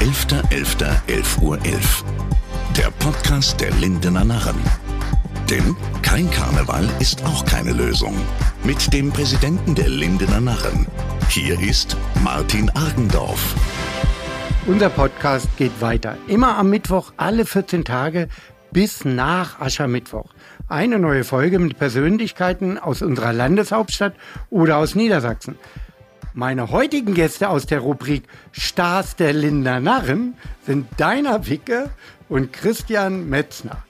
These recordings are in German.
11.11.11 Uhr. 11. Der Podcast der Lindener Narren. Denn kein Karneval ist auch keine Lösung. Mit dem Präsidenten der Lindener Narren. Hier ist Martin Argendorf. Unser Podcast geht weiter. Immer am Mittwoch, alle 14 Tage bis nach Aschermittwoch. Eine neue Folge mit Persönlichkeiten aus unserer Landeshauptstadt oder aus Niedersachsen. Meine heutigen Gäste aus der Rubrik Stars der Linder Narren sind Deiner Wicke und Christian Metzner.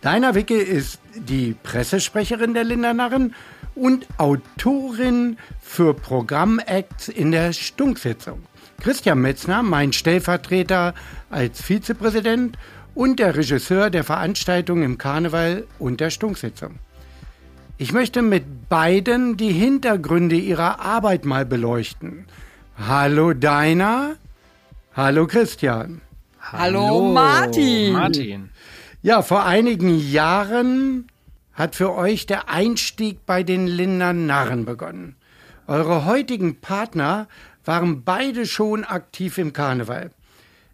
Deiner Wicke ist die Pressesprecherin der Linder Narren und Autorin für Programmacts in der Stunksitzung. Christian Metzner, mein Stellvertreter als Vizepräsident und der Regisseur der Veranstaltung im Karneval und der Stunksitzung. Ich möchte mit beiden die Hintergründe ihrer Arbeit mal beleuchten. Hallo Deiner. Hallo Christian. Hallo, Martin. Martin. Ja, vor einigen Jahren hat für euch der Einstieg bei den Linder Narren begonnen. Eure heutigen Partner waren beide schon aktiv im Karneval.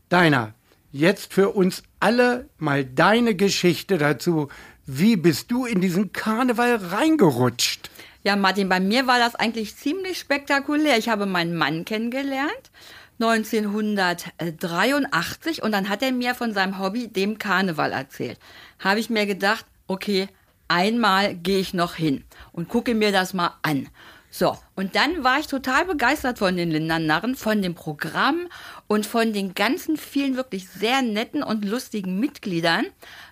Deiner, jetzt für uns alle mal deine Geschichte dazu, wie bist du in diesen Karneval reingerutscht? Ja, Martin, bei mir war das eigentlich ziemlich spektakulär. Ich habe meinen Mann kennengelernt. 1983 und dann hat er mir von seinem Hobby, dem Karneval, erzählt. Habe ich mir gedacht, okay, einmal gehe ich noch hin und gucke mir das mal an. So, und dann war ich total begeistert von den Lindernarren, von dem Programm und von den ganzen vielen wirklich sehr netten und lustigen Mitgliedern,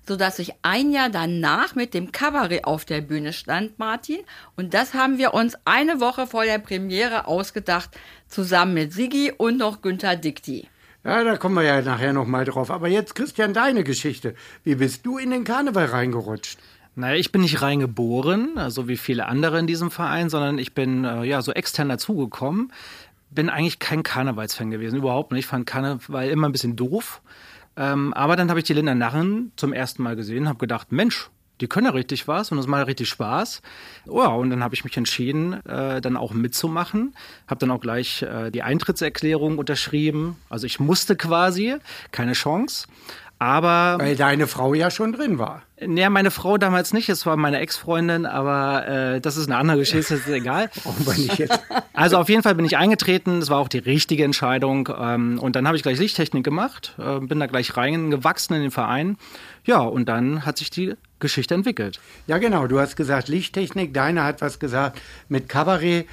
so dass ich ein Jahr danach mit dem Kabarett auf der Bühne stand, Martin. Und das haben wir uns eine Woche vor der Premiere ausgedacht, zusammen mit Sigi und noch Günther Dikti. Ja, da kommen wir ja nachher nochmal drauf. Aber jetzt, Christian, deine Geschichte. Wie bist du in den Karneval reingerutscht? Naja, ich bin nicht reingeboren, so wie viele andere in diesem Verein, sondern ich bin äh, ja so extern dazugekommen. Bin eigentlich kein Karnevalsfan gewesen, überhaupt nicht. Ich fand Karneval immer ein bisschen doof. Ähm, aber dann habe ich die Linda Narren zum ersten Mal gesehen, habe gedacht, Mensch, die können ja richtig was und es macht richtig Spaß. Oh, und dann habe ich mich entschieden, äh, dann auch mitzumachen. Habe dann auch gleich äh, die Eintrittserklärung unterschrieben. Also ich musste quasi, keine Chance. Aber. Weil deine Frau ja schon drin war. Ja, meine Frau damals nicht, es war meine Ex-Freundin, aber äh, das ist eine andere Geschichte, das ist egal. Also auf jeden Fall bin ich eingetreten, das war auch die richtige Entscheidung. Ähm, und dann habe ich gleich Lichttechnik gemacht, äh, bin da gleich reingewachsen in den Verein. Ja, und dann hat sich die Geschichte entwickelt. Ja, genau, du hast gesagt Lichttechnik, deine hat was gesagt mit Kabarett.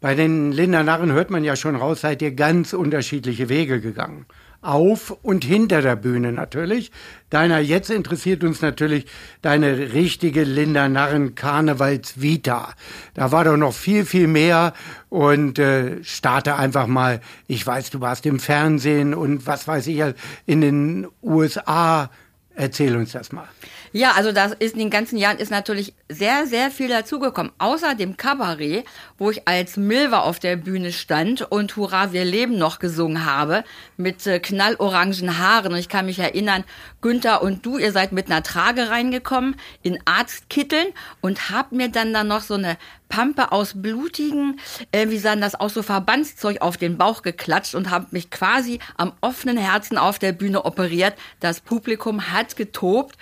Bei den Lindernarren hört man ja schon raus, seid ihr ganz unterschiedliche Wege gegangen auf und hinter der Bühne natürlich. Deiner, jetzt interessiert uns natürlich deine richtige Linda Narren Karnevals Vita. Da war doch noch viel, viel mehr und äh, starte einfach mal, ich weiß, du warst im Fernsehen und was weiß ich, in den USA. Erzähl uns das mal. Ja, also das ist in den ganzen Jahren ist natürlich sehr, sehr viel dazugekommen. Außer dem Kabarett, wo ich als Milva auf der Bühne stand und Hurra, wir leben noch gesungen habe, mit äh, knallorangen Haaren. Und ich kann mich erinnern, Günther und du, ihr seid mit einer Trage reingekommen, in Arztkitteln und habt mir dann da noch so eine Pampe aus blutigen, äh, wie sagen das, auch so Verbandszeug auf den Bauch geklatscht und habt mich quasi am offenen Herzen auf der Bühne operiert. Das Publikum hat getobt.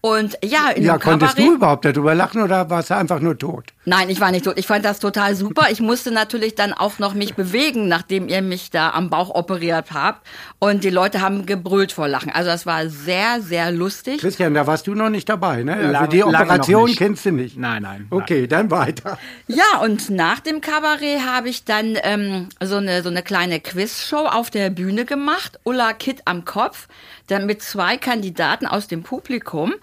Und ja, in Ja, konntest Kabarett, du überhaupt darüber lachen oder warst du einfach nur tot? Nein, ich war nicht tot. Ich fand das total super. Ich musste natürlich dann auch noch mich bewegen, nachdem ihr mich da am Bauch operiert habt. Und die Leute haben gebrüllt vor Lachen. Also das war sehr, sehr lustig. Christian, da warst du noch nicht dabei, ne? Also die Operation kennst du nicht. Nein, nein. Okay, nein. dann weiter. Ja, und nach dem Kabarett habe ich dann ähm, so, eine, so eine kleine Quizshow auf der Bühne gemacht. Ulla Kitt am Kopf dann mit zwei Kandidaten aus dem Publikum.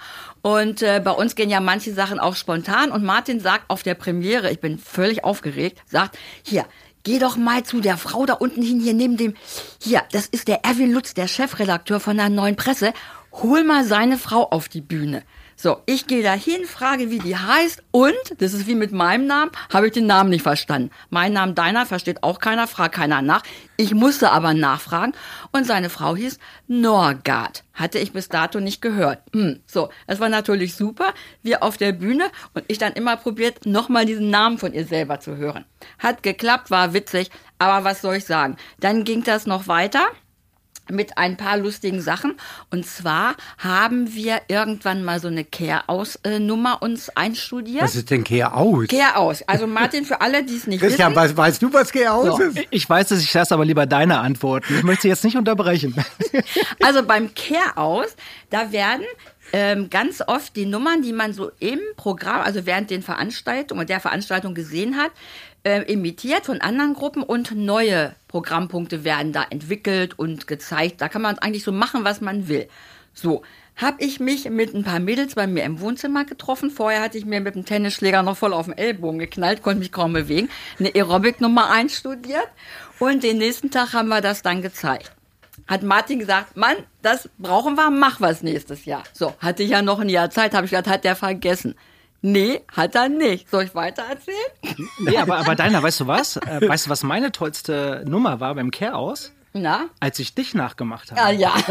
Und äh, bei uns gehen ja manche Sachen auch spontan. Und Martin sagt auf der Premiere, ich bin völlig aufgeregt, sagt, hier, geh doch mal zu der Frau da unten hin, hier neben dem, hier, das ist der Erwin Lutz, der Chefredakteur von der Neuen Presse. Hol mal seine Frau auf die Bühne. So, ich gehe dahin, frage, wie die heißt und, das ist wie mit meinem Namen, habe ich den Namen nicht verstanden. Mein Name, deiner, versteht auch keiner, fragt keiner nach. Ich musste aber nachfragen und seine Frau hieß Norgard. Hatte ich bis dato nicht gehört. Hm, so, es war natürlich super, wir auf der Bühne und ich dann immer probiert, nochmal diesen Namen von ihr selber zu hören. Hat geklappt, war witzig, aber was soll ich sagen? Dann ging das noch weiter mit ein paar lustigen Sachen. Und zwar haben wir irgendwann mal so eine Care-Aus-Nummer uns einstudiert. Was ist denn Kehr aus? Care-Aus. Also Martin, für alle, die es nicht Christian, wissen. weißt, weißt du, was Kehr aus So. ist? Ich weiß es, ich lasse aber lieber deine Antworten. Ich möchte sie jetzt nicht unterbrechen. Also beim Care-Aus, da werden ähm, ganz oft die Nummern, die man so im Programm, also während den Veranstaltungen und der Veranstaltung gesehen hat, äh, imitiert von anderen Gruppen und neue Programmpunkte werden da entwickelt und gezeigt. Da kann man eigentlich so machen, was man will. So. Habe ich mich mit ein paar Mädels bei mir im Wohnzimmer getroffen. Vorher hatte ich mir mit dem Tennisschläger noch voll auf den Ellbogen geknallt, konnte mich kaum bewegen. Eine Aerobic-Nummer einstudiert. Und den nächsten Tag haben wir das dann gezeigt hat Martin gesagt, Mann, das brauchen wir, mach was nächstes Jahr. So, hatte ich ja noch ein Jahr Zeit, habe ich gesagt, hat der vergessen. Nee, hat er nicht. Soll ich weiter erzählen? Nee, aber, aber Deiner, weißt du was? Äh, weißt du, was meine tollste Nummer war beim Care-Aus? Na? Als ich dich nachgemacht habe. Ah, ja.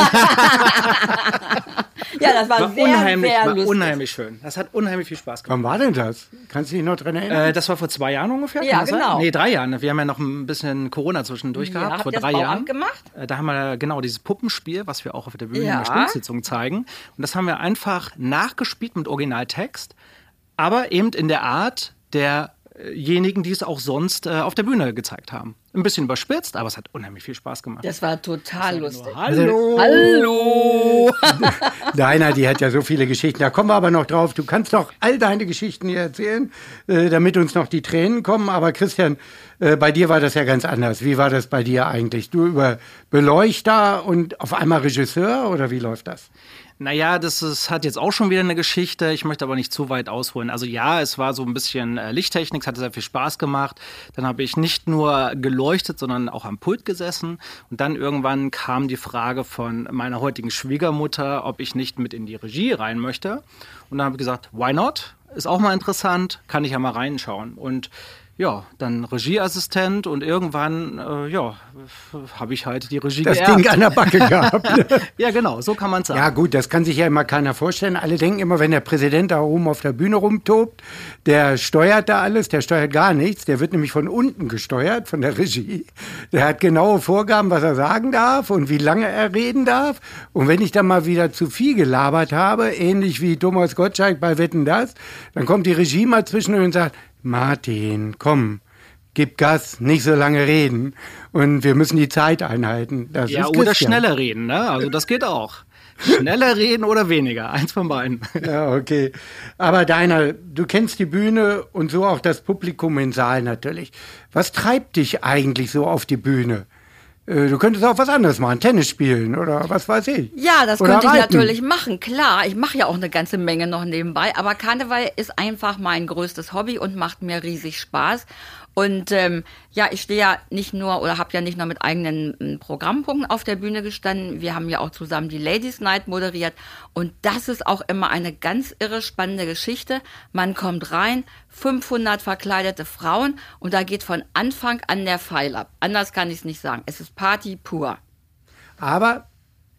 ja, das war, War sehr, unheimlich, sehr war lustig. unheimlich schön. Das hat unheimlich viel Spaß gemacht. Wann war denn das? Kannst du dich noch dran erinnern? Äh, das war vor zwei Jahren ungefähr? Ja, genau. Sein? Nee, drei Jahren. Wir haben ja noch ein bisschen Corona zwischendurch Ja, gehabt, habt vor drei Jahren. gemacht? Äh, Da haben wir genau dieses Puppenspiel, was wir auch auf der Bühne in Ja. der Stundensitzung zeigen. Und das haben wir einfach nachgespielt mit Originaltext, aber eben in der Art derjenigen, die es auch sonst äh, auf der Bühne gezeigt haben. Ein bisschen überspitzt, aber es hat unheimlich viel Spaß gemacht. Das war total lustig. Hallo! Hallo! Deiner, die hat ja so viele Geschichten. Da kommen wir aber noch drauf. Du kannst doch all deine Geschichten hier erzählen, äh, damit uns noch die Tränen kommen. Aber Christian, äh, bei dir war das ja ganz anders. Wie war das bei dir eigentlich? Du über Beleuchter und auf einmal Regisseur oder wie läuft das? Naja, das ist, hat jetzt auch schon wieder eine Geschichte. Ich möchte aber nicht zu weit ausholen. Also ja, es war so ein bisschen äh, Lichttechnik, es hat sehr viel Spaß gemacht. Dann habe ich nicht nur geleuchtet, sondern auch am Pult gesessen. Und dann irgendwann kam die Frage von meiner heutigen Schwiegermutter, ob ich nicht mit in die Regie rein möchte. Und dann habe ich gesagt, why not? Ist auch mal interessant, kann ich ja mal reinschauen. Und ja, dann Regieassistent und irgendwann, äh, ja, habe ich halt die Regie Das geerbt. Ding an der Backe gehabt. Ja, genau, so kann man sagen. Ja gut, das kann sich ja immer keiner vorstellen. Alle denken immer, wenn der Präsident da oben auf der Bühne rumtobt, der steuert da alles, der steuert gar nichts. Der wird nämlich von unten gesteuert, von der Regie. Der hat genaue Vorgaben, was er sagen darf und wie lange er reden darf. Und wenn ich dann mal wieder zu viel gelabert habe, ähnlich wie Thomas Gottschalk bei Wetten das, dann kommt die Regie mal zwischen und sagt, Martin, komm, gib Gas, nicht so lange reden. Und wir müssen die Zeit einhalten. Das Ja, oder Christian. schneller reden, ne? Also das geht auch. Schneller reden oder weniger, eins von beiden. Ja, okay. Aber deiner, du kennst die Bühne und so auch das Publikum im Saal natürlich. Was treibt dich eigentlich so auf die Bühne? Äh, Du könntest auch was anderes machen, Tennis spielen oder was weiß ich. Ja, das Oder könnte ich reiten. natürlich machen, klar. Ich mache ja auch eine ganze Menge noch nebenbei, aber Karneval ist einfach mein größtes Hobby und macht mir riesig Spaß. Und ähm, ja, ich stehe ja nicht nur oder habe ja nicht nur mit eigenen ähm, Programmpunkten auf der Bühne gestanden. Wir haben ja auch zusammen die Ladies Night moderiert. Und das ist auch immer eine ganz irre spannende Geschichte. Man kommt rein, 500 verkleidete Frauen und da geht von Anfang an der Pfeil ab. Anders kann ich es nicht sagen. Es ist Party pur. Aber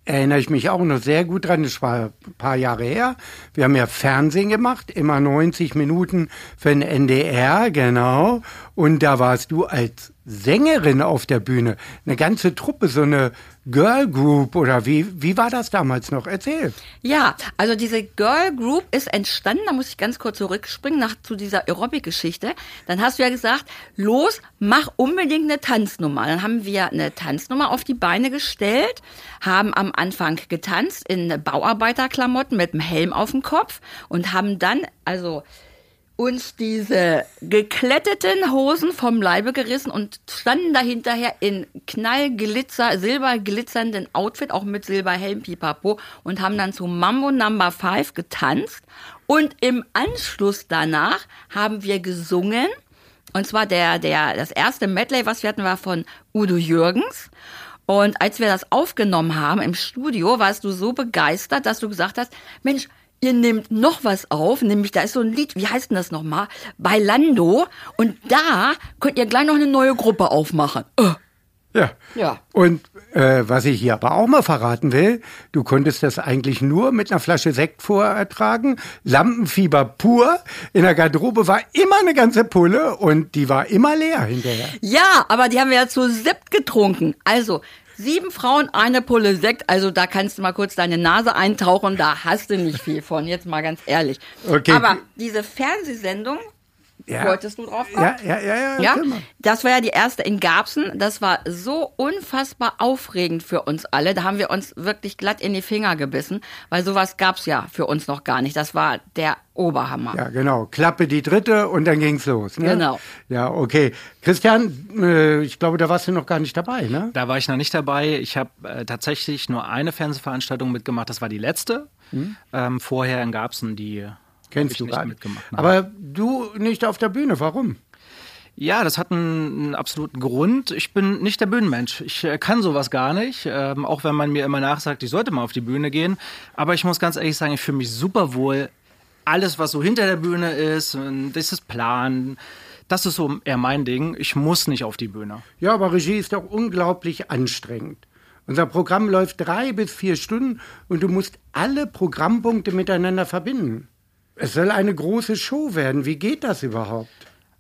erinnere ich mich auch noch sehr gut dran, das war ein paar Jahre her. Wir haben ja Fernsehen gemacht, immer 90 Minuten für den NDR, genau. Und da warst du als Sängerin auf der Bühne. Eine ganze Truppe, so eine Girl Group oder wie, wie war das damals noch? Erzähl. Ja, also diese Girl Group ist entstanden, da muss ich ganz kurz zurückspringen nach zu dieser Aerobic-Geschichte. Dann hast du ja gesagt, los, mach unbedingt eine Tanznummer. Dann haben wir eine Tanznummer auf die Beine gestellt, haben am Anfang getanzt in Bauarbeiterklamotten mit dem Helm auf dem Kopf und haben dann also uns diese gekletteten Hosen vom Leibe gerissen und standen dahinterher in knallglitzer, silberglitzernden Outfit, auch mit Silberhelm, pipapo, und haben dann zu Mambo Number 5 getanzt. Und im Anschluss danach haben wir gesungen. Und zwar der, der, das erste Medley, was wir hatten, war von Udo Jürgens. Und als wir das aufgenommen haben im Studio, warst du so begeistert, dass du gesagt hast, Mensch, ihr nehmt noch was auf, nämlich da ist so ein Lied, wie heißt denn das nochmal? Bailando. Und da könnt ihr gleich noch eine neue Gruppe aufmachen. Äh, Ja. Ja. Und äh, was ich hier aber auch mal verraten will, du konntest das eigentlich nur mit einer Flasche Sekt vorertragen. Lampenfieber pur. In der Garderobe war immer eine ganze Pulle und die war immer leer hinterher. Ja, aber die haben wir ja zu siebt getrunken. Also, Sieben Frauen, eine Pulle Sekt. Also da kannst du mal kurz deine Nase eintauchen. Da hast du nicht viel von. Jetzt mal ganz ehrlich. Okay. Aber diese Fernsehsendung, Ja. wolltest du drauf kommen? Ja, ja, ja, ja. Ja, das war ja die erste in Garbsen. Das war so unfassbar aufregend für uns alle. Da haben wir uns wirklich glatt in die Finger gebissen, weil sowas gab's ja für uns noch gar nicht. Das war der Oberhammer. Ja, genau. Klappe die dritte und dann ging's los. Ne? Genau. Ja, okay. Christian, äh, ich glaube, da warst du noch gar nicht dabei, ne? Da war ich noch nicht dabei. Ich habe äh, tatsächlich nur eine Fernsehveranstaltung mitgemacht. Das war die letzte. Ähm, vorher in Garbsen, die Hm? Kennst du gar nicht. mitgemacht. Nein. Aber du nicht auf der Bühne, warum? Ja, das hat einen, einen absoluten Grund. Ich bin nicht der Bühnenmensch. Ich äh, kann sowas gar nicht, ähm, auch wenn man mir immer nachsagt, ich sollte mal auf die Bühne gehen. Aber ich muss ganz ehrlich sagen, ich fühle mich super wohl. Alles, was so hinter der Bühne ist, und dieses Plan, das ist so eher mein Ding. Ich muss nicht auf die Bühne. Ja, aber Regie ist doch unglaublich anstrengend. Unser Programm läuft drei bis vier Stunden und du musst alle Programmpunkte miteinander verbinden. Es soll eine große Show werden. Wie geht das überhaupt?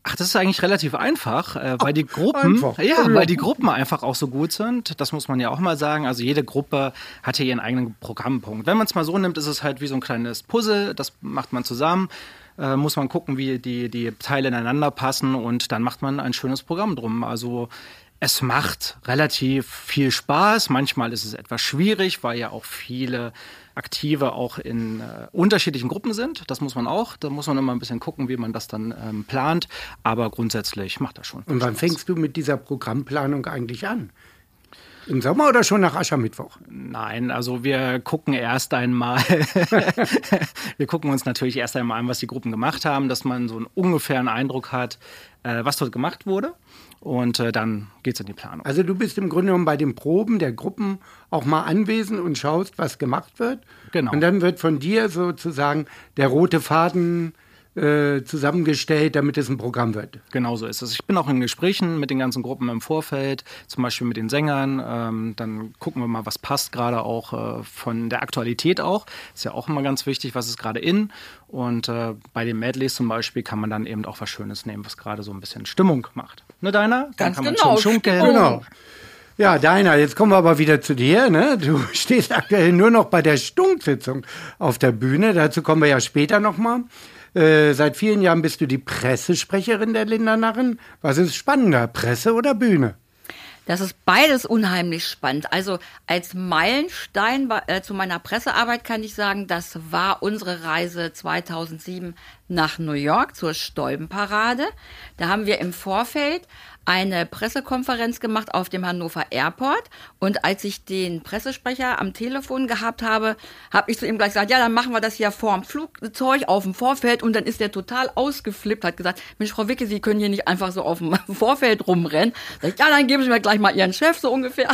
Ach, das ist eigentlich relativ einfach, äh, weil die Gruppen, einfach. ja, weil die Gruppen einfach auch so gut sind. Das muss man ja auch mal sagen. Also jede Gruppe hat hier ihren eigenen Programmpunkt. Wenn man es mal so nimmt, ist es halt wie so ein kleines Puzzle. Das macht man zusammen. Äh, muss man gucken, wie die, die Teile ineinander passen und dann macht man ein schönes Programm drum. Also es macht relativ viel Spaß. Manchmal ist es etwas schwierig, weil ja auch viele Aktive auch in äh, unterschiedlichen Gruppen sind. Das muss man auch. Da muss man immer ein bisschen gucken, wie man das dann ähm, plant. Aber grundsätzlich macht das schon. Und wann fängst du mit dieser Programmplanung eigentlich an? Im Sommer oder schon nach Aschermittwoch? Nein, also wir gucken erst einmal, wir gucken uns natürlich erst einmal an, was die Gruppen gemacht haben, dass man so einen ungefähren Eindruck hat, äh, was dort gemacht wurde. Und äh, dann geht's in die Planung. Also du bist im Grunde genommen bei den Proben der Gruppen auch mal anwesend und schaust, was gemacht wird. Genau. Und dann wird von dir sozusagen der rote Faden äh, zusammengestellt, damit es ein Programm wird. Genau so ist es. Ich bin auch in Gesprächen mit den ganzen Gruppen im Vorfeld, zum Beispiel mit den Sängern. Ähm, dann gucken wir mal, was passt gerade auch äh, von der Aktualität auch. Ist ja auch immer ganz wichtig, was ist gerade in. Und äh, bei den Medleys zum Beispiel kann man dann eben auch was Schönes nehmen, was gerade so ein bisschen Stimmung macht. Ne, Deiner? Dann Ganz kann man genau, schunkeln. Stimmung. Genau. Ja, Deiner, jetzt kommen wir aber wieder zu dir. Ne? Du stehst aktuell nur noch bei der Stunksitzung auf der Bühne. Dazu kommen wir ja später nochmal. Äh, seit vielen Jahren bist du die Pressesprecherin der Lindernarren. Was ist spannender, Presse oder Bühne? Das ist beides unheimlich spannend. Also als Meilenstein äh, zu meiner Pressearbeit kann ich sagen, das war unsere Reise 2007 nach New York zur Stolbenparade. Da haben wir im Vorfeld eine Pressekonferenz gemacht auf dem Hannover Airport. Und als ich den Pressesprecher am Telefon gehabt habe, habe ich zu ihm gleich gesagt, ja, dann machen wir das hier vorm Flugzeug auf dem Vorfeld. Und dann ist der total ausgeflippt, hat gesagt, Mensch, Frau Wicke, Sie können hier nicht einfach so auf dem Vorfeld rumrennen. Sag ich, ja, dann geben Sie mir gleich mal Ihren Chef, so ungefähr.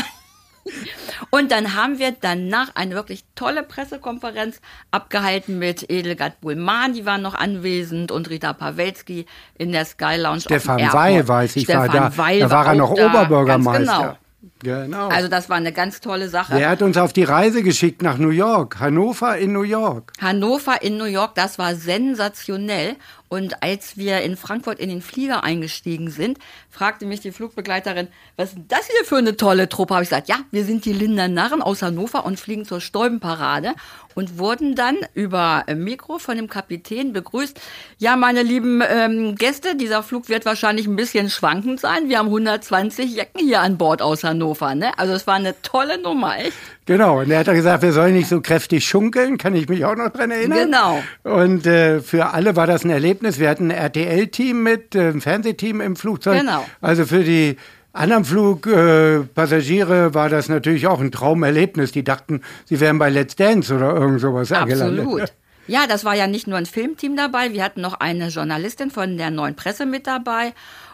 Und dann haben wir danach eine wirklich tolle Pressekonferenz abgehalten mit Edelgard Bullmann, die waren noch anwesend, und Rita Pawelski in der Sky Lounge. Stefan. Weil, weiß ich, war Stefan da. Weil da war er noch da, Oberbürgermeister. Genau. Genau. Also das war eine ganz tolle Sache. Der hat uns auf die Reise geschickt nach New York. Hannover in New York. Hannover in New York, das war sensationell. Und als wir in Frankfurt in den Flieger eingestiegen sind, fragte mich die Flugbegleiterin, was ist das hier für eine tolle Truppe? Habe ich gesagt, ja, wir sind die Linder Narren aus Hannover und fliegen zur Stäubenparade und wurden dann über äh, Mikro von dem Kapitän begrüßt. Ja, meine lieben ähm, Gäste, dieser Flug wird wahrscheinlich ein bisschen schwankend sein. Wir haben 120 Jacken hier an Bord aus Hannover. Ne? Also es war eine tolle Nummer, echt. Genau. Und er hat gesagt, wir sollen nicht so kräftig schunkeln. Kann ich mich auch noch dran erinnern. Genau. Und äh, für alle war das ein Erlebnis. Wir hatten ein RTL-Team mit, äh, ein Fernsehteam im Flugzeug. Genau. Also für die anderen Flugpassagiere äh, war das natürlich auch ein Traumerlebnis. Die dachten, sie wären bei Let's Dance oder irgend sowas angelandet. Absolut. Ja, das war ja nicht nur ein Filmteam dabei, wir hatten noch eine Journalistin von der Neuen Presse mit dabei.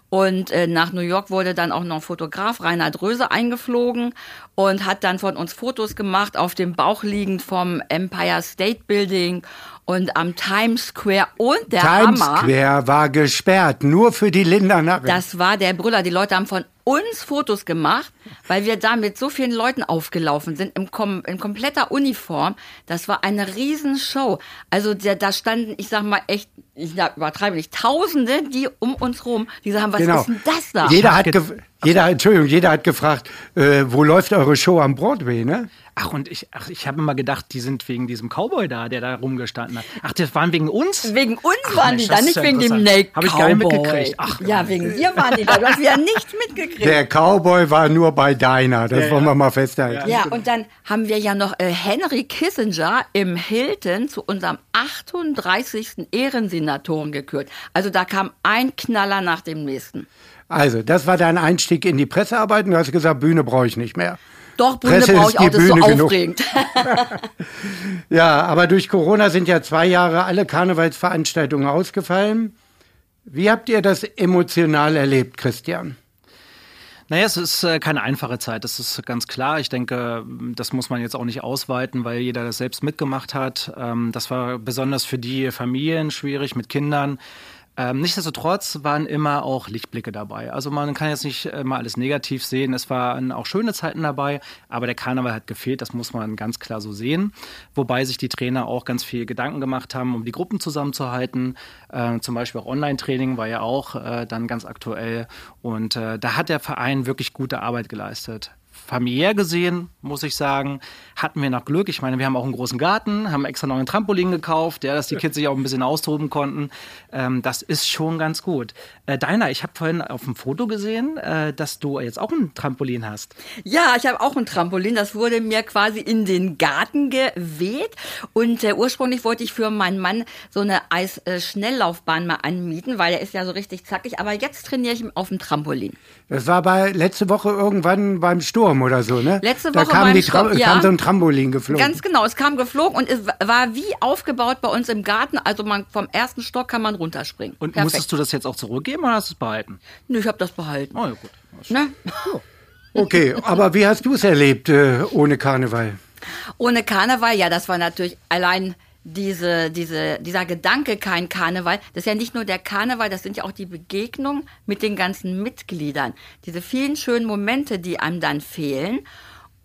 Und äh, nach New York wurde dann auch noch Fotograf Reinhard Röse eingeflogen und hat dann von uns Fotos gemacht, auf dem Bauch liegend vom Empire State Building und am Times Square. Und der Times Hammer, Square war gesperrt, nur für die Lindernarren. das war der Brüller. Die Leute haben von uns Fotos gemacht, weil wir da mit so vielen Leuten aufgelaufen sind, im Kom in kompletter Uniform. Das war eine Riesenshow. Also der, da standen, ich sag mal echt, ich übertreibe nicht, Tausende, die um uns rum, die sagen, was Genau. ist denn das da? Jeder hat, Jeder, Entschuldigung, jeder hat gefragt, äh, wo läuft eure Show am Broadway, ne? Ach, und ich, ach, ich habe immer gedacht, die sind wegen diesem Cowboy da, der da rumgestanden hat. Ach, das waren wegen uns? Wegen uns Ach, waren Mensch, die da, nicht ja wegen dem interessant. Naked Hab ich gar nicht Cowboy. mitgekriegt. Ach, ja, wegen dir waren die da. Du hast wieder nicht mitgekriegt. Der Cowboy war nur bei deiner, das Ja, wollen ja. wir mal festhalten. Ja, und dann haben wir ja noch äh, Henry Kissinger im Hilton zu unserem 38. Ehrensenatoren gekürt. Also da kam ein Knaller nach dem nächsten. Also, das war dein Einstieg in die Pressearbeit und du hast gesagt, Bühne brauche ich nicht mehr. Doch, Bühne Presse brauche ich auch, das ist so Bühne aufregend. Ja, aber durch Corona sind ja zwei Jahre alle Karnevalsveranstaltungen ausgefallen. Wie habt ihr das emotional erlebt, Christian? Naja, es ist äh, keine einfache Zeit, das ist ganz klar. Ich denke, das muss man jetzt auch nicht ausweiten, weil jeder das selbst mitgemacht hat. Ähm, das war besonders für die Familien schwierig mit Kindern. Ähm, nichtsdestotrotz waren immer auch Lichtblicke dabei. Also man kann jetzt nicht immer alles negativ sehen. Es waren auch schöne Zeiten dabei, aber der Karneval hat gefehlt, das muss man ganz klar so sehen. Wobei sich die Trainer auch ganz viel Gedanken gemacht haben, um die Gruppen zusammenzuhalten. Äh, zum Beispiel auch Online-Training war ja auch äh, dann ganz aktuell. Und äh, da hat der Verein wirklich gute Arbeit geleistet familiär gesehen, muss ich sagen, hatten wir noch Glück. Ich meine, wir haben auch einen großen Garten, haben extra noch ein Trampolin gekauft, ja, dass die Kids sich auch ein bisschen austoben konnten. Ähm, das ist schon ganz gut. Äh, Deiner, ich habe vorhin auf dem Foto gesehen, äh, dass du jetzt auch ein Trampolin hast. Ja, ich habe auch ein Trampolin. Das wurde mir quasi in den Garten geweht. Und äh, ursprünglich wollte ich für meinen Mann so eine Eisschnelllaufbahn mal anmieten, weil er ist ja so richtig zackig. Aber jetzt trainiere ich auf dem Trampolin. Das war bei letzte Woche irgendwann beim Sturm oder so, ne? Letzte da Woche kam, beim die Tra ja. kam so ein Trampolin geflogen. Ganz genau, es kam geflogen und es war wie aufgebaut bei uns im Garten. Also man vom ersten Stock kann man runterspringen. Und Perfekt. musstest du das jetzt auch zurückgeben oder hast du es behalten? Nö, ich habe das behalten. Oh ja, gut. Ne? Okay, aber wie hast du es erlebt äh, ohne Karneval? Ohne Karneval, ja, das war natürlich allein diese, diese, dieser Gedanke, kein Karneval. Das ist ja nicht nur der Karneval, das sind ja auch die Begegnungen mit den ganzen Mitgliedern. Diese vielen schönen Momente, die einem dann fehlen.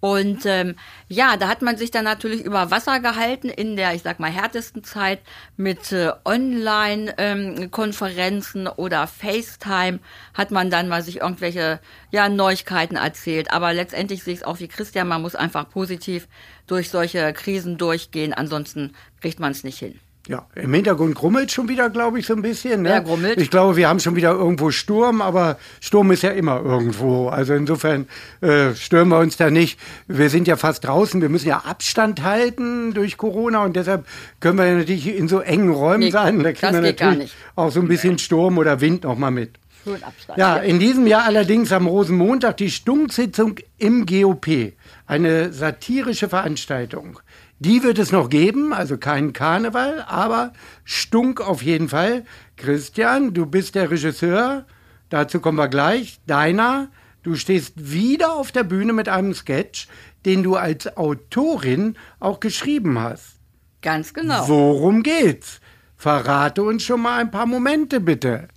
Und ähm, ja, da hat man sich dann natürlich über Wasser gehalten in der, ich sag mal, härtesten Zeit mit äh, Online-Konferenzen oder FaceTime hat man dann mal sich irgendwelche ja, Neuigkeiten erzählt. Aber letztendlich sehe ich es auch wie Christian, man muss einfach positiv durch solche Krisen durchgehen, ansonsten kriegt man es nicht hin. Ja, im Hintergrund grummelt schon wieder, glaube ich, so ein bisschen. Ne? Wer grummelt? Ich glaube, wir haben schon wieder irgendwo Sturm, aber Sturm ist ja immer irgendwo. Also insofern äh, stören wir uns da nicht. Wir sind ja fast draußen, wir müssen ja Abstand halten durch Corona und deshalb können wir natürlich in so engen Räumen Nee, sein. Da das kriegen wir geht gar natürlich nicht. auch so ein bisschen Sturm oder Wind noch mal mit. Schön Abstand. Ja, in diesem Jahr allerdings am Rosenmontag die Stunksitzung im GOP. Eine satirische Veranstaltung. Die wird es noch geben, also kein Karneval, aber Stunk auf jeden Fall. Christian, du bist der Regisseur, dazu kommen wir gleich. Deiner, du stehst wieder auf der Bühne mit einem Sketch, den du als Autorin auch geschrieben hast. Ganz genau. Worum geht's? Verrate uns schon mal ein paar Momente, bitte.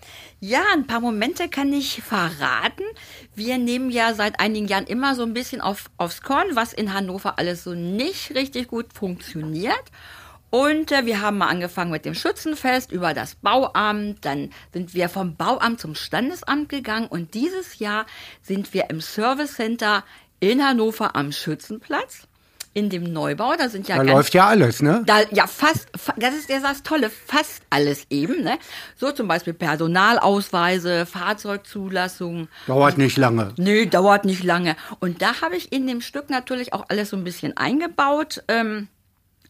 Ja, ein paar Momente kann ich verraten. Wir nehmen ja seit einigen Jahren immer so ein bisschen auf, aufs Korn, was in Hannover alles so nicht richtig gut funktioniert. Und äh, wir haben mal angefangen mit dem Schützenfest über das Bauamt. Dann sind wir vom Bauamt zum Standesamt gegangen. Und dieses Jahr sind wir im Service Center in Hannover am Schützenplatz. In dem Neubau, da sind ja Da ganz läuft ja alles, ne? da, ja, fast, fa- das ist ja das Tolle, fast alles eben, ne? So zum Beispiel Personalausweise, Fahrzeugzulassung. Dauert nicht lange. Nö, dauert nicht lange. Und da habe ich in dem Stück natürlich auch alles so ein bisschen eingebaut. Ähm,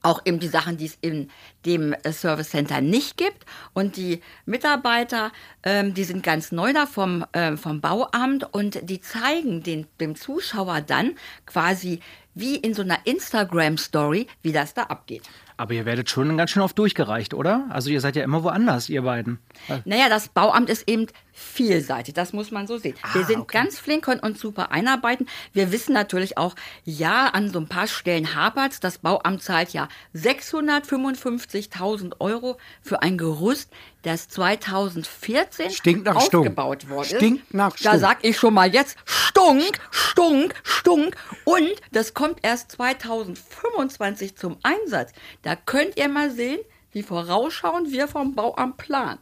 auch eben die Sachen, die es in dem äh, Service Center nicht gibt. Und die Mitarbeiter, ähm, die sind ganz neu da vom, ähm, vom Bauamt und die zeigen den, dem Zuschauer dann quasi wie in so einer Instagram-Story, wie das da abgeht. Aber ihr werdet schon ganz schön oft durchgereicht, oder? Also ihr seid ja immer woanders, ihr beiden. Naja, das Bauamt ist eben vielseitig, das muss man so sehen. Wir Ah, sind okay. ganz flink, können uns super einarbeiten. Wir wissen natürlich auch, ja, an so ein paar Stellen hapert's. Das Bauamt zahlt ja 655.000 Euro für ein Gerüst, das 2014 Stinkt nach Stunk. aufgebaut worden ist. Stinkt nach Da Stunk. sag ich schon mal jetzt, Stunk, Stunk, Stunk. Und das kommt erst 2025 zum Einsatz. Da könnt ihr mal sehen, wie vorausschauend wir vom Bauamt planen.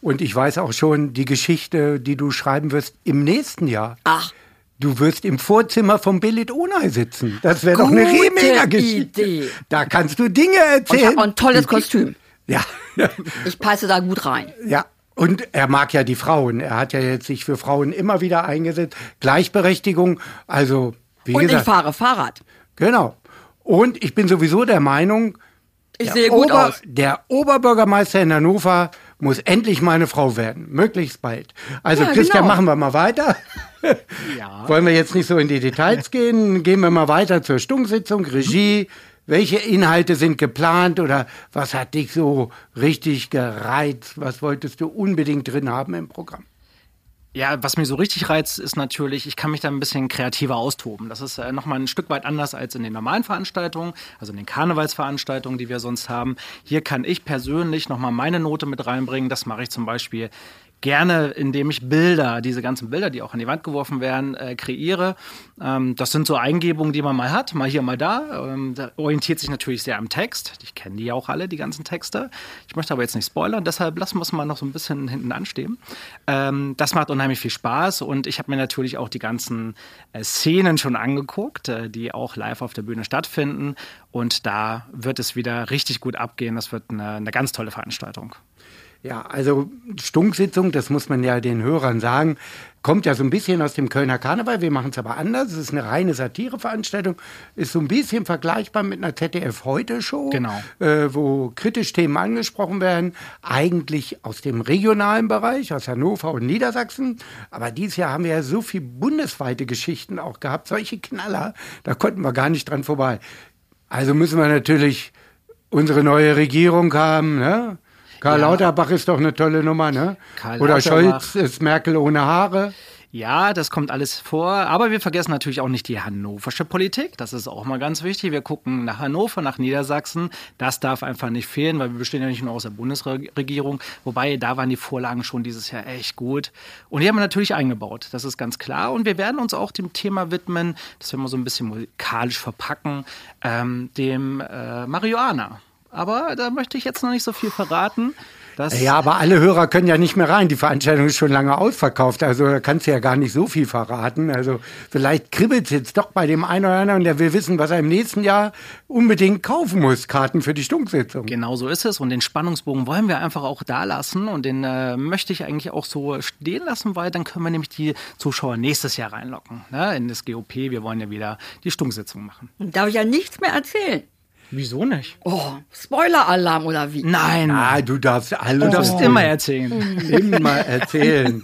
Und ich weiß auch schon die Geschichte, die du schreiben wirst im nächsten Jahr. Ach. Du wirst im Vorzimmer vom Billit Onay sitzen. Das wäre doch eine mega Geschichte. Idee. Da kannst du Dinge Und ich erzählen. habe auch ein tolles Kostüm. Ja, Ich passe da gut rein. ja. Und er mag ja die Frauen. Er hat ja jetzt sich für Frauen immer wieder eingesetzt. Gleichberechtigung. Also, wie Und ich gesagt. fahre Fahrrad. Genau. Und ich bin sowieso der Meinung, Ich der, sehe gut Ober, aus. der Oberbürgermeister in Hannover muss endlich meine Frau werden. Möglichst bald. Also, Ja, Christian, genau. machen wir mal weiter. Ja. Wollen wir jetzt nicht so in die Details gehen? Gehen wir mal weiter zur Stunksitzung, Regie. Welche Inhalte sind geplant oder was hat dich so richtig gereizt? Was wolltest du unbedingt drin haben im Programm? Ja, was mich so richtig reizt, ist natürlich, ich kann mich da ein bisschen kreativer austoben. Das ist äh, nochmal ein Stück weit anders als in den normalen Veranstaltungen, also in den Karnevalsveranstaltungen, die wir sonst haben. Hier kann ich persönlich nochmal meine Note mit reinbringen. Das mache ich zum Beispiel gerne, indem ich Bilder, diese ganzen Bilder, die auch an die Wand geworfen werden, äh, kreiere. Ähm, das sind so Eingebungen, die man mal hat, mal hier, mal da. Ähm, da orientiert sich natürlich sehr am Text. Ich kenne die ja auch alle, die ganzen Texte. Ich möchte aber jetzt nicht spoilern, deshalb lassen wir es mal noch so ein bisschen hinten anstehen. Ähm, das macht unheimlich viel Spaß und ich habe mir natürlich auch die ganzen äh, Szenen schon angeguckt, äh, die auch live auf der Bühne stattfinden. Und da wird es wieder richtig gut abgehen. Das wird eine, eine ganz tolle Veranstaltung. Ja, also Stunksitzung, das muss man ja den Hörern sagen, kommt ja so ein bisschen aus dem Kölner Karneval. Wir machen es aber anders. Es ist eine reine Satireveranstaltung, ist so ein bisschen vergleichbar mit einer ZDF-Heute-Show, Genau. äh, wo kritisch Themen angesprochen werden, eigentlich aus dem regionalen Bereich, aus Hannover und Niedersachsen. Aber dieses Jahr haben wir ja so viel bundesweite Geschichten auch gehabt, solche Knaller, da konnten wir gar nicht dran vorbei. Also müssen wir natürlich unsere neue Regierung haben, ne? Karl Ja. Lauterbach ist doch eine tolle Nummer, ne? Karl Oder. Scholz ist Merkel ohne Haare. Ja, das kommt alles vor, aber wir vergessen natürlich auch nicht die hannoversche Politik. Das ist auch mal ganz wichtig. Wir gucken nach Hannover, nach Niedersachsen. Das darf einfach nicht fehlen, weil wir bestehen ja nicht nur aus der Bundesregierung. Wobei, da waren die Vorlagen schon dieses Jahr echt gut. Und die haben wir natürlich eingebaut. Das ist ganz klar. Und wir werden uns auch dem Thema widmen, das werden wir so ein bisschen musikalisch verpacken, ähm, dem äh, Marihuana. Aber da möchte ich jetzt noch nicht so viel verraten. Das Ja, aber alle Hörer können ja nicht mehr rein. Die Veranstaltung ist schon lange ausverkauft. Also da kannst du ja gar nicht so viel verraten. Also vielleicht kribbelt es jetzt doch bei dem einen oder anderen und der will wissen, was er im nächsten Jahr unbedingt kaufen muss. Karten für die Stunksitzung. Genau so ist es. Und den Spannungsbogen wollen wir einfach auch da lassen. Und den äh, möchte ich eigentlich auch so stehen lassen, weil dann können wir nämlich die Zuschauer nächstes Jahr reinlocken. Ne? In das GOP. Wir wollen ja wieder die Stunksitzung machen. Darf ich ja nichts mehr erzählen. Wieso nicht? Oh, Spoiler-Alarm oder wie? Nein. Ah, du darfst alles. Du darfst immer erzählen. immer erzählen.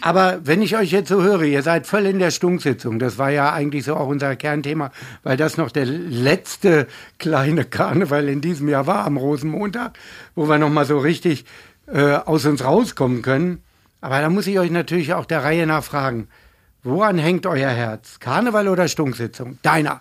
Aber wenn ich euch jetzt so höre, ihr seid voll in der Stunksitzung, das war ja eigentlich so auch unser Kernthema, weil das noch der letzte kleine Karneval in diesem Jahr war am Rosenmontag, wo wir noch mal so richtig äh, aus uns rauskommen können. Aber da muss ich euch natürlich auch der Reihe nach fragen, woran hängt euer Herz? Karneval oder Stunksitzung? Deiner.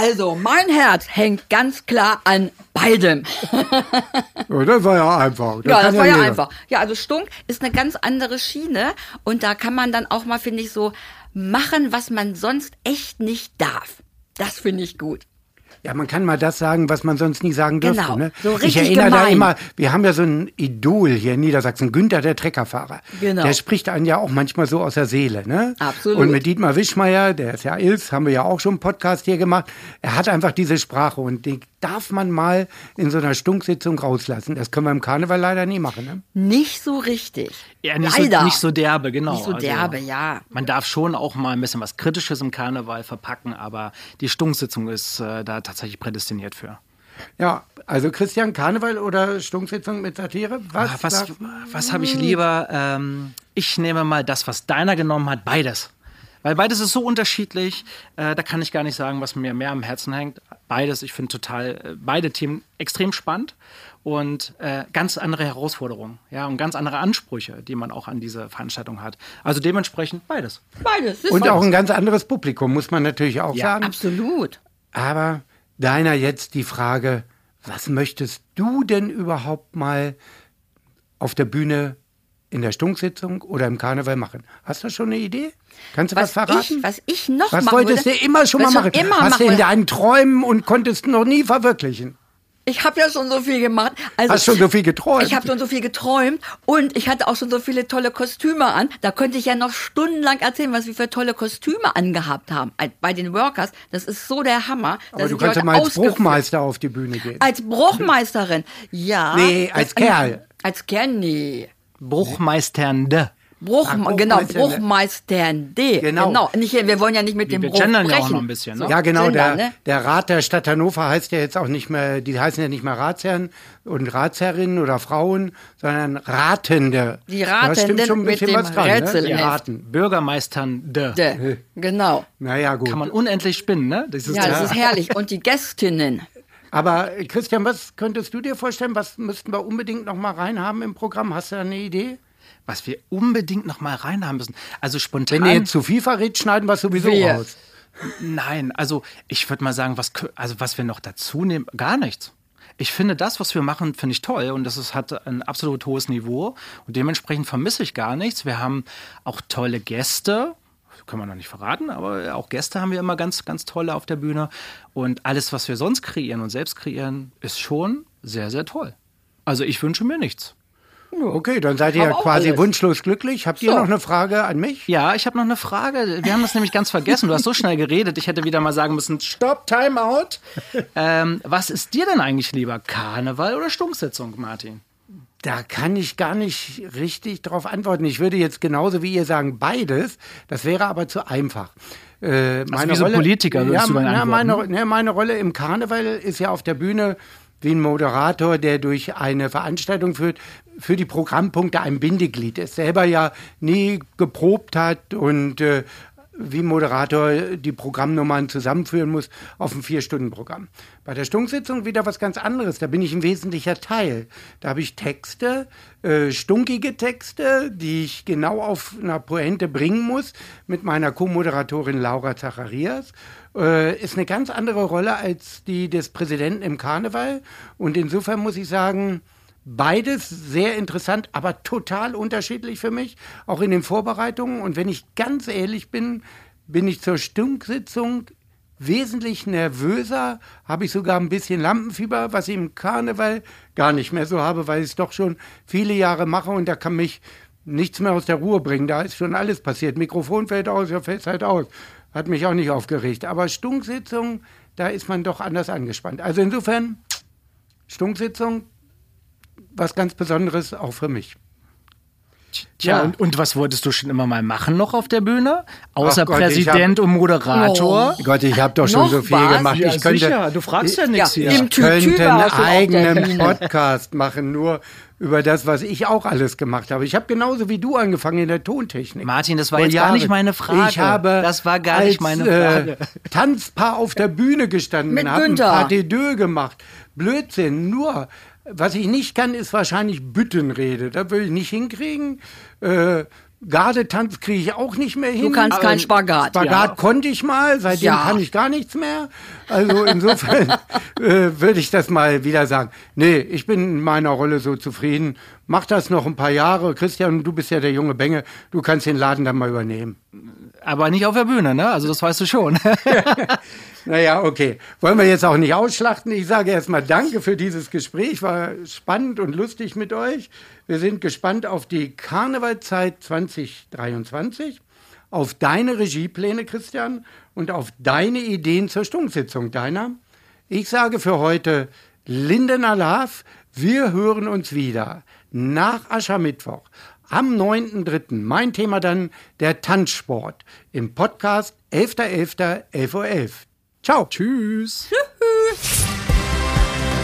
Also, mein Herz hängt ganz klar an beidem. Ja, das war ja einfach. ja, das war ja jeder. einfach. Ja, also Stunk ist eine ganz andere Schiene und da kann man dann auch mal, finde ich, so machen, was man sonst echt nicht darf. Das finde ich gut. Ja, man kann mal das sagen, was man sonst nie sagen dürfte. Genau, ne? so ich richtig erinnere da gemein. immer, wir haben ja so ein Idol hier in Niedersachsen, Günther, der Treckerfahrer. Genau. Der spricht einen ja auch manchmal so aus der Seele. Ne? Absolut. Und mit Dietmar Wischmeier, der ist ja Ils, haben wir ja auch schon einen Podcast hier gemacht. Er hat einfach diese Sprache und die darf man mal in so einer Stunksitzung rauslassen. Das können wir im Karneval leider nie machen. Ne? Nicht so richtig. Ja, nicht, Leider. So, nicht so derbe, genau. Nicht so derbe, ja. Man darf schon auch mal ein bisschen was Kritisches im Karneval verpacken, aber die Stunksitzung ist äh, da tatsächlich prädestiniert für. Ja, also Christian, Karneval oder Stunksitzung mit Satire? Was, Ah, was was habe ich lieber? Ähm, ich nehme mal das, was deiner genommen hat, beides. Weil beides ist so unterschiedlich, äh, da kann ich gar nicht sagen, was mir mehr am Herzen hängt. Beides, ich finde total, äh, beide Themen extrem spannend und äh, ganz andere Herausforderungen, ja, und ganz andere Ansprüche, die man auch an diese Veranstaltung hat. Also dementsprechend beides. Beides. Ist Und auch beides. ein ganz anderes Publikum, muss man natürlich auch Ja, sagen. Absolut. Aber deiner jetzt die Frage, was möchtest du denn überhaupt mal auf der Bühne in der Stunksitzung oder im Karneval machen? Hast du schon eine Idee? Kannst du was, Was verraten? ich, was ich noch was machen wolltest würde, du immer schon mal machen? Immer Hast du in deinen Träumen und konntest noch nie verwirklichen? Ich habe ja schon so viel gemacht. Also, Hast schon so viel geträumt? Ich habe schon so viel geträumt und ich hatte auch schon so viele tolle Kostüme an. Da könnte ich ja noch stundenlang erzählen, was wir für tolle Kostüme angehabt haben bei den Workers. Das ist so der Hammer. Aber du kannst ja mal als Bruchmeister auf die Bühne gehen. Als Bruchmeisterin, ja. Nee, als Kerl. Als Kerl, nee. Bruchmeisternde. Bruch, Ach, genau, Bruchmeister, Bruchmeisternde. Genau. genau. Nicht, wir wollen ja nicht mit dem Wir Bruch gendern brechen. ja auch noch ein bisschen, ne? Ja, genau. Gendern, Der, ne? der Rat der Stadt Hannover heißt ja jetzt auch nicht mehr, die heißen ja nicht mehr Ratsherren und Ratsherrinnen oder Frauen, sondern Ratende. Die Ratenden schon ein mit bisschen dem was dran, ne? Rätsel Die im Heft. Raten. Bürgermeisternde. De. Genau. Naja, gut. Kann man unendlich spinnen, ne? Das ist Ja, das ist herrlich. Und die Gästinnen. Aber äh, Christian, was könntest du dir vorstellen? Was müssten wir unbedingt noch mal reinhaben im Programm? Hast du da eine Idee? was wir unbedingt noch mal reinhaben müssen. Also spontan. Wenn ihr jetzt zu viel verrät, schneiden wir es sowieso Wir. raus. Nein, also ich würde mal sagen, was, also was wir noch dazu nehmen, gar nichts. Ich finde das, was wir machen, finde ich toll und das ist, hat ein absolut hohes Niveau und dementsprechend vermisse ich gar nichts. Wir haben auch tolle Gäste, können wir noch nicht verraten, aber auch Gäste haben wir immer ganz, ganz tolle auf der Bühne und alles, was wir sonst kreieren und selbst kreieren, ist schon sehr, sehr toll. Also ich wünsche mir nichts. Okay, dann seid ihr ja quasi alles. wunschlos glücklich. Habt ihr So. noch eine Frage an mich? Ja, ich habe noch eine Frage. Wir haben das nämlich ganz vergessen. Du hast so schnell geredet. Ich hätte wieder mal sagen müssen, Stopp, Time out. Ähm, was ist dir denn eigentlich lieber? Karneval oder Stunksitzung, Martin? Da kann ich gar nicht richtig drauf antworten. Ich würde jetzt genauso wie ihr sagen, beides. Das wäre aber zu einfach. Äh, meine wie so Politiker würdest ja, du na, meine, ne, meine Rolle im Karneval ist ja auf der Bühne wie ein Moderator, der durch eine Veranstaltung führt, für die Programmpunkte ein Bindeglied ist, selber ja nie geprobt hat und äh, wie Moderator die Programmnummern zusammenführen muss auf ein Vier-Stunden-Programm. Bei der Stunksitzung wieder was ganz anderes. Da bin ich ein wesentlicher Teil. Da habe ich Texte, äh, stunkige Texte, die ich genau auf einer Pointe bringen muss mit meiner Co-Moderatorin Laura Zacharias. Äh, ist eine ganz andere Rolle als die des Präsidenten im Karneval. Und insofern muss ich sagen, Beides sehr interessant, aber total unterschiedlich für mich, auch in den Vorbereitungen. Und wenn ich ganz ehrlich bin, bin ich zur Stunksitzung wesentlich nervöser, habe ich sogar ein bisschen Lampenfieber, was ich im Karneval gar nicht mehr so habe, weil ich es doch schon viele Jahre mache und da kann mich nichts mehr aus der Ruhe bringen. Da ist schon alles passiert. Mikrofon fällt aus, ja, fällt halt aus. Hat mich auch nicht aufgeregt. Aber Stunksitzung, da ist man doch anders angespannt. Also insofern, Stunksitzung, was ganz Besonderes auch für mich. Tja, Ja. und, und was wolltest du schon immer mal machen noch auf der Bühne? Außer Gott, Präsident ich und Moderator? Gott, ich habe doch schon Noch so viel was? gemacht. Ja, ich könnte, sicher. Du fragst ja nichts Ja, hier. ich könnte einen eigenen. Podcast machen, nur über das, was ich auch alles gemacht habe. Ich habe genauso wie du angefangen in der Tontechnik. Martin, das war Vor jetzt gar nicht meine Frage. Ich habe Das war gar als, nicht meine Frage. Äh, Tanzpaar auf der Bühne gestanden, Mit habe ein Deux gemacht. Blödsinn, nur was ich nicht kann, ist wahrscheinlich Büttenrede. Das will ich nicht hinkriegen. Äh, Gardetanz kriege ich auch nicht mehr hin. Du kannst keinen Spagat. Spagat Ja. konnte ich mal, seitdem Ja. kann ich gar nichts mehr. Also insofern äh, würde ich das mal wieder sagen. Nee, ich bin in meiner Rolle so zufrieden. Mach das noch ein paar Jahre. Christian, du bist ja der junge Benge. Du kannst den Laden dann mal übernehmen. Aber nicht auf der Bühne, ne? Also das weißt du schon. Naja, okay. Wollen wir jetzt auch nicht ausschlachten. Ich sage erstmal Danke für dieses Gespräch. War spannend und lustig mit euch. Wir sind gespannt auf die Karnevalzeit 2023, auf deine Regiepläne, Christian, und auf deine Ideen zur Stunksitzung deiner. Ich sage für heute Lindener Love. Wir hören uns wieder nach Aschermittwoch am 9.3. Mein Thema dann der Tanzsport im Podcast 11.11. 11.11 Uhr. Ciao. Tschüss.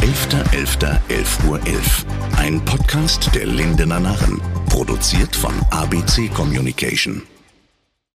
11.11.11 Uhr. 11. Ein Podcast der Lindener Narren. Produziert von ABC Communication.